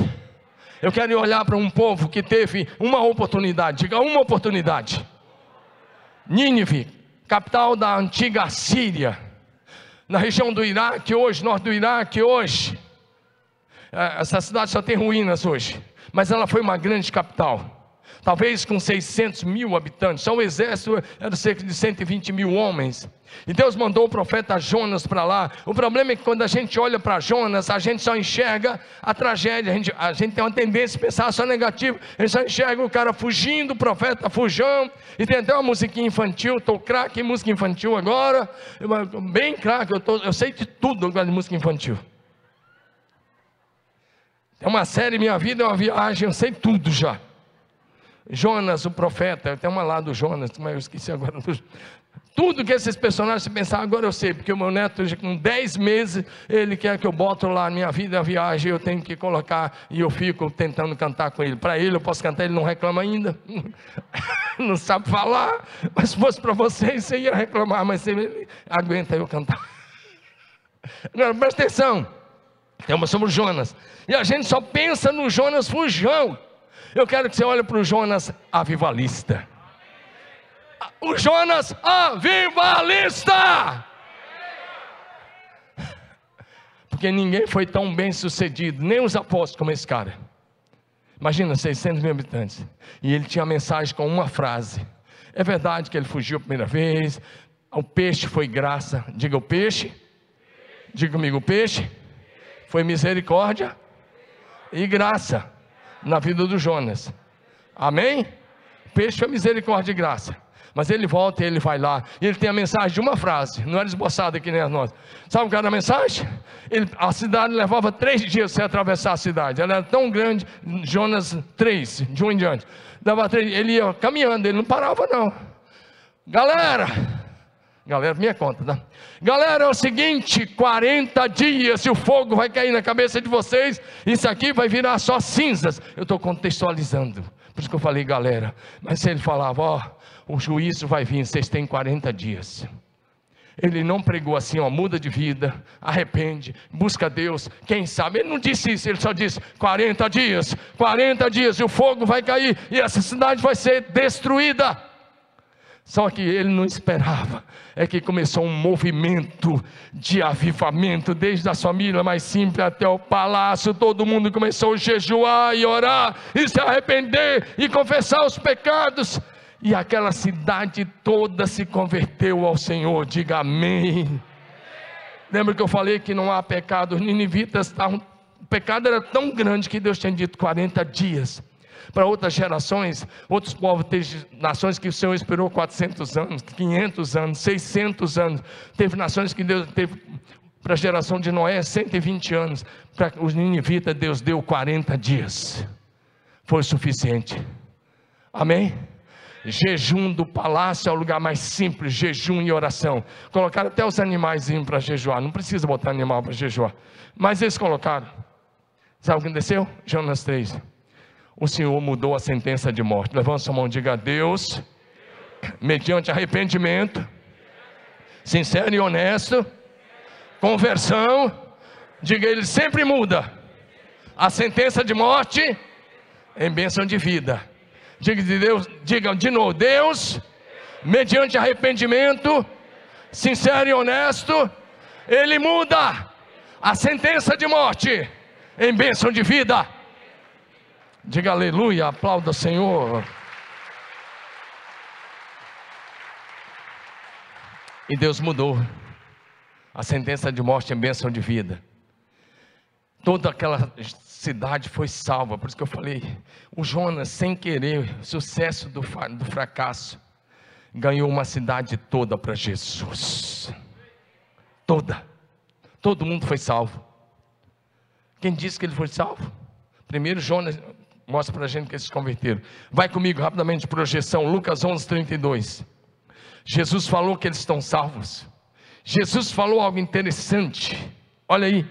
[SPEAKER 1] Eu quero olhar para um povo que teve uma oportunidade, diga uma oportunidade. Nínive, capital da antiga Síria, na região do Iraque hoje, norte do Iraque hoje. É, essa cidade só tem ruínas hoje, mas ela foi uma grande capital talvez com 600 mil habitantes. Só o exército era cerca de 120 mil homens. E Deus mandou o profeta Jonas para lá. O problema é que quando a gente olha para Jonas, a gente só enxerga a tragédia. A gente, a gente tem uma tendência a pensar só negativo. A gente só enxerga o cara fugindo, o profeta fujão. E tem até uma musiquinha infantil. Estou craque em música infantil agora. Bem craque, eu, eu sei de tudo de música infantil. É uma série, minha vida é uma viagem, eu sei tudo já. Jonas, o profeta, tem uma lá do Jonas, mas eu esqueci agora. Tudo que esses personagens pensar, agora eu sei, porque o meu neto, com 10 meses, ele quer que eu boto lá minha vida, a viagem, eu tenho que colocar, e eu fico tentando cantar com ele. Para ele eu posso cantar, ele não reclama ainda, não sabe falar, mas se fosse para vocês, você ia reclamar, mas ele aguenta eu cantar. Agora presta atenção, então, somos Jonas, e a gente só pensa no Jonas fujão. Eu quero que você olhe para o Jonas avivalista. O Jonas avivalista. Porque ninguém foi tão bem sucedido, nem os apóstolos como esse cara. Imagina, 600 mil habitantes. E ele tinha a mensagem com uma frase. É verdade que ele fugiu a primeira vez. O peixe foi graça. Diga o peixe. Diga comigo, o peixe foi misericórdia e graça na vida do Jonas. Amém? Peixe é misericórdia e graça. Mas ele volta e ele vai lá. E ele tem a mensagem de uma frase, não era esboçada aqui nem as nossas. Sabe o que era a mensagem? Ele, a cidade levava três dias para atravessar a cidade. Ela era tão grande, Jonas três, de um em diante. Dava três, ele ia caminhando, ele não parava não. Galera, Galera, minha conta, tá? Galera, é o seguinte: 40 dias e o fogo vai cair na cabeça de vocês, isso aqui vai virar só cinzas. Eu estou contextualizando, por isso que eu falei, galera. Mas se ele falava, ó, o juízo vai vir, vocês têm 40 dias. Ele não pregou assim, ó, muda de vida, arrepende, busca Deus, quem sabe. Ele não disse isso, ele só disse: 40 dias, 40 dias, e o fogo vai cair, e essa cidade vai ser destruída. Só que ele não esperava, é que começou um movimento de avivamento, desde a família mais simples até o palácio, todo mundo começou a jejuar e orar, e se arrepender e confessar os pecados, e aquela cidade toda se converteu ao Senhor, diga amém. Lembra que eu falei que não há pecado, os ninivitas estavam, o pecado era tão grande que Deus tinha dito 40 dias para outras gerações, outros povos, teve nações que o Senhor esperou 400 anos, 500 anos, 600 anos. Teve nações que Deus teve para a geração de Noé 120 anos. Para os ninivitas, Deus deu 40 dias. Foi suficiente. Amém? Jejum do palácio é o lugar mais simples, jejum e oração. Colocaram até os animais para jejuar, não precisa botar animal para jejuar. Mas eles colocaram. Sabe o que aconteceu? Jonas 3 o Senhor mudou a sentença de morte. Levanta sua mão diga a Deus, mediante arrependimento, sincero e honesto, conversão, diga ele sempre muda a sentença de morte em bênção de vida. Diga de Deus, diga de novo, Deus, mediante arrependimento, sincero e honesto, ele muda a sentença de morte em bênção de vida. Diga aleluia, aplauda Senhor. E Deus mudou a sentença de morte em bênção de vida. Toda aquela cidade foi salva, por isso que eu falei, o Jonas, sem querer, sucesso do, do fracasso, ganhou uma cidade toda para Jesus. Toda. Todo mundo foi salvo. Quem disse que ele foi salvo? Primeiro Jonas, mostra para a gente que eles se converteram. Vai comigo rapidamente, projeção, Lucas 11, 32. Jesus falou que eles estão salvos. Jesus falou algo interessante. Olha aí.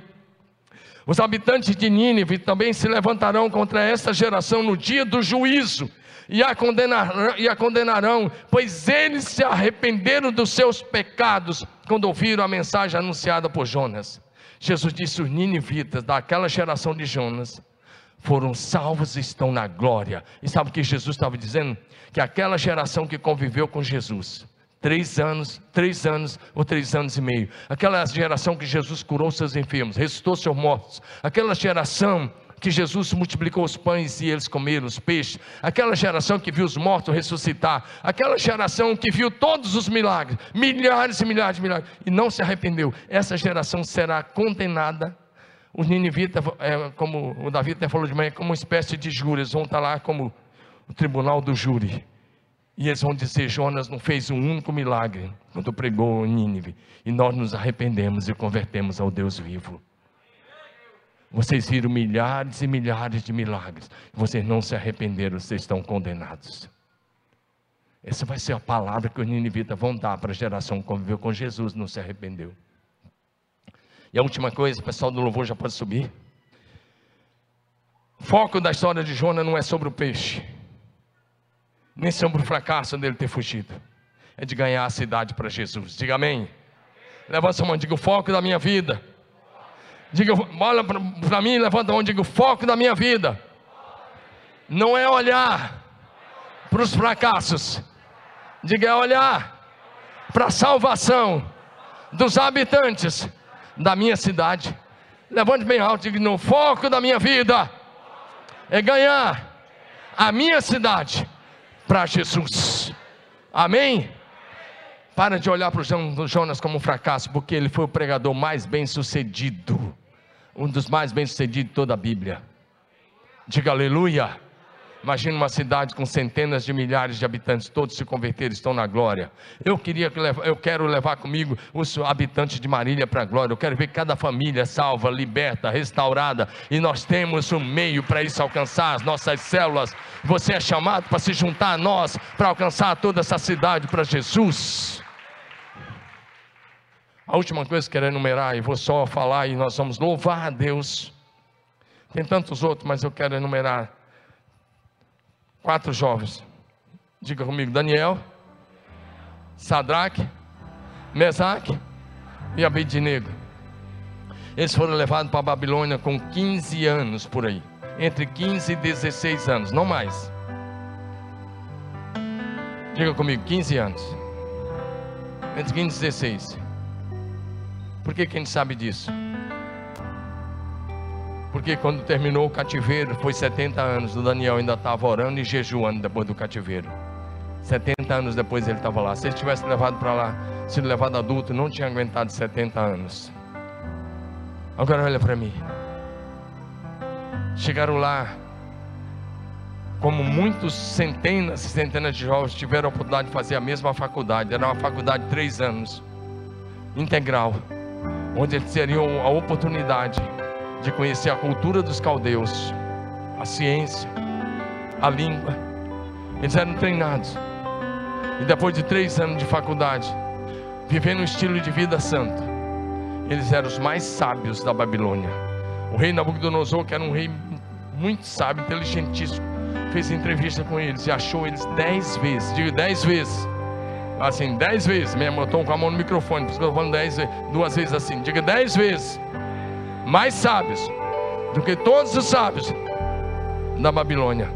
[SPEAKER 1] Os habitantes de Nínive também se levantarão contra esta geração no dia do juízo e a, condenarão, e a condenarão, pois eles se arrependeram dos seus pecados quando ouviram a mensagem anunciada por Jonas. Jesus disse: os ninivitas daquela geração de Jonas foram salvos e estão na glória. E sabe o que Jesus estava dizendo? Que aquela geração que conviveu com Jesus, três anos, três anos ou três anos e meio, aquela geração que Jesus curou seus enfermos, ressuscitou seus mortos, aquela geração que Jesus multiplicou os pães e eles comeram os peixes, aquela geração que viu os mortos ressuscitar, aquela geração que viu todos os milagres, milhares e milhares de milagres, e não se arrependeu, essa geração será condenada. Os ninivitas, é, como o Davi até falou de manhã, como uma espécie de júri, eles vão estar lá como o tribunal do júri. E eles vão dizer: Jonas não fez um único milagre quando pregou em Nínive. E nós nos arrependemos e convertemos ao Deus vivo. Vocês viram milhares e milhares de milagres. Vocês não se arrependeram, vocês estão condenados. Essa vai ser a palavra que os ninivitas vão dar para a geração que conviveu com Jesus, não se arrependeu. E a última coisa, o pessoal do louvor já pode subir. O foco da história de Jonas não é sobre o peixe, nem sobre o fracasso dele ter fugido. É de ganhar a cidade para Jesus. Diga amém. Levanta a mão, diga o foco da minha vida Diga, olha para mim, levanta a mão diga: o foco da minha vida não é olhar para os fracassos, diga, é olhar para a salvação dos habitantes da minha cidade. Levante bem alto, diga: no foco da minha vida é ganhar a minha cidade para Jesus. Amém? Para de olhar para o Jonas como um fracasso, porque ele foi o pregador mais bem sucedido um dos mais bem-sucedidos de toda a Bíblia. Diga aleluia. Imagina uma cidade com centenas de milhares de habitantes, todos se converteram, estão na glória. Eu queria eu quero levar comigo os habitantes de Marília para a glória. Eu quero ver cada família salva, liberta, restaurada. E nós temos um meio para isso alcançar as nossas células. Você é chamado para se juntar a nós para alcançar toda essa cidade para Jesus. A última coisa que eu quero enumerar, e vou só falar, e nós vamos louvar a Deus. Tem tantos outros, mas eu quero enumerar quatro jovens. Diga comigo: Daniel, Sadraque, Mesaque e Abednego. Eles foram levados para a Babilônia com 15 anos por aí. Entre 15 e 16 anos, não mais. Diga comigo, 15 anos. Entre 15 e 16. Por que, que a gente sabe disso? Porque quando terminou o cativeiro, foi 70 anos, o Daniel ainda estava orando e jejuando depois do cativeiro. 70 anos depois ele estava lá. Se ele tivesse levado para lá, sido levado adulto, não tinha aguentado 70 anos. Agora olha para mim. Chegaram lá, como muitos centenas e centenas de jovens tiveram a oportunidade de fazer a mesma faculdade. Era uma faculdade de três anos, integral onde eles teriam a oportunidade de conhecer a cultura dos caldeus, a ciência, a língua. Eles eram treinados. E depois de três anos de faculdade, vivendo um estilo de vida santo, eles eram os mais sábios da Babilônia. O rei Nabucodonosor, que era um rei muito sábio, inteligentíssimo, fez entrevista com eles e achou eles dez vezes, digo dez vezes, assim, dez vezes mesmo. Eu estou com a mão no microfone, por isso que eu estou falando dez, duas vezes assim. Diga dez vezes. Mais sábios do que todos os sábios da Babilônia.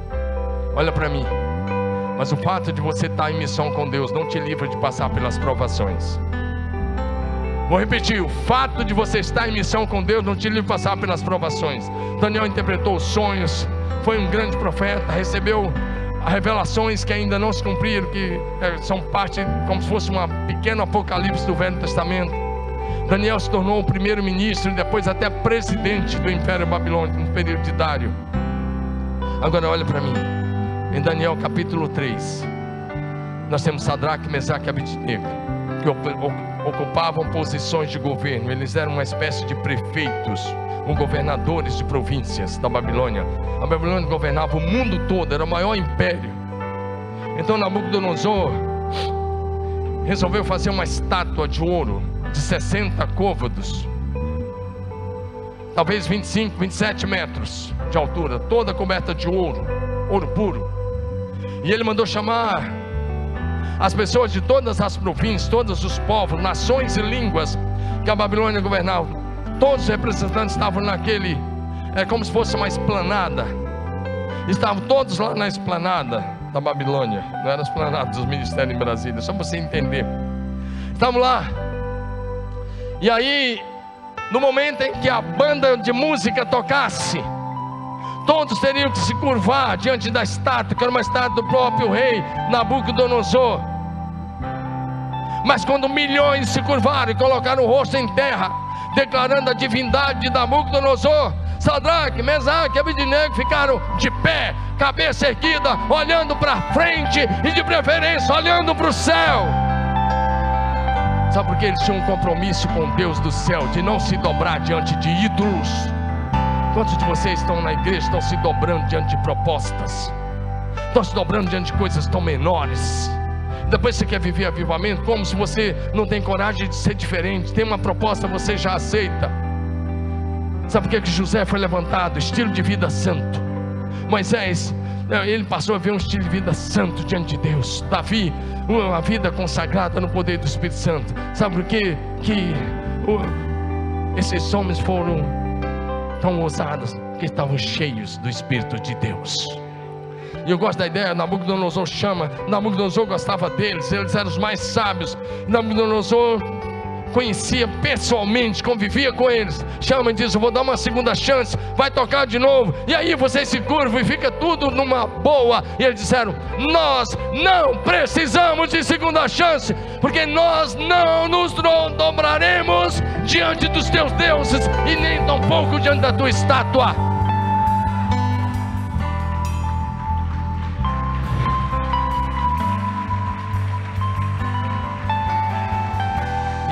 [SPEAKER 1] Olha para mim. Mas o fato de você estar em missão com Deus não te livra de passar pelas provações. Vou repetir: o fato de você estar em missão com Deus não te livra de passar pelas provações. Daniel interpretou os sonhos, foi um grande profeta, recebeu revelações que ainda não se cumpriram, que é, são parte, como se fosse um pequeno apocalipse do Velho Testamento. Daniel se tornou o primeiro ministro e depois até presidente do Império Babilônico no período de Dário. Agora olha para mim, em Daniel capítulo 3, nós temos Sadraque, Mesaque e Abednego. que ocupavam posições de governo. Eles eram uma espécie de prefeitos, ou governadores de províncias da Babilônia. A Babilônia governava o mundo todo, era o maior império. Então Nabucodonosor resolveu fazer uma estátua de ouro de 60 côvados, talvez 25, 27 metros de altura, toda coberta de ouro, ouro puro. E ele mandou chamar as pessoas de todas as províncias, todos os povos, nações e línguas que a Babilônia governava. Todos os representantes estavam naquele, é como se fosse uma esplanada. Estavam todos lá na esplanada da Babilônia, não era a esplanada dos ministérios em Brasília, só para você entender. Estavam lá. E aí, no momento em que a banda de música tocasse, todos teriam que se curvar diante da estátua, que era uma estátua do próprio rei Nabucodonosor. Mas quando milhões se curvaram e colocaram o rosto em terra, declarando a divindade de Nabucodonosor, Sadraque, Mesaque e Abidinego ficaram de pé, cabeça erguida, olhando para frente e de preferência olhando para o céu. Sabe por que eles tinham um compromisso com Deus do céu de não se dobrar diante de ídolos? Quantos de vocês estão na igreja estão se dobrando diante de propostas? Estão se dobrando diante de coisas tão menores? Depois você quer viver avivamento, como se você não tem coragem de ser diferente, tem uma proposta, você já aceita. Sabe por que, José foi levantado? Estilo de vida santo. Moisés, ele passou a ver um estilo de vida santo diante de Deus. Davi, uma vida consagrada no poder do Espírito Santo. Sabe por quê? que esses homens foram tão ousadas que estavam cheios do Espírito de Deus. E eu gosto da ideia, Nabucodonosor chama, Nabucodonosor gostava deles, eles eram os mais sábios. Nabucodonosor conhecia pessoalmente, convivia com eles. Chama e diz: Eu vou dar uma segunda chance, vai tocar de novo. E aí vocês se curvam e fica tudo numa boa. E eles disseram: Nós não precisamos de segunda chance, porque nós não nos dobraremos diante dos teus deuses e nem tampouco diante da tua estátua.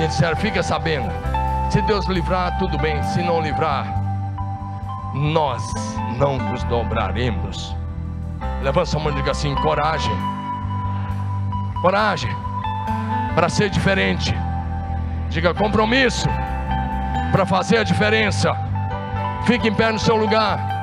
[SPEAKER 1] E disseram: Fica sabendo, se Deus livrar, tudo bem, se não livrar, nós não nos dobraremos. Levanta sua mão e diga assim: coragem, coragem para ser diferente. Diga compromisso para fazer a diferença. Fique em pé no seu lugar.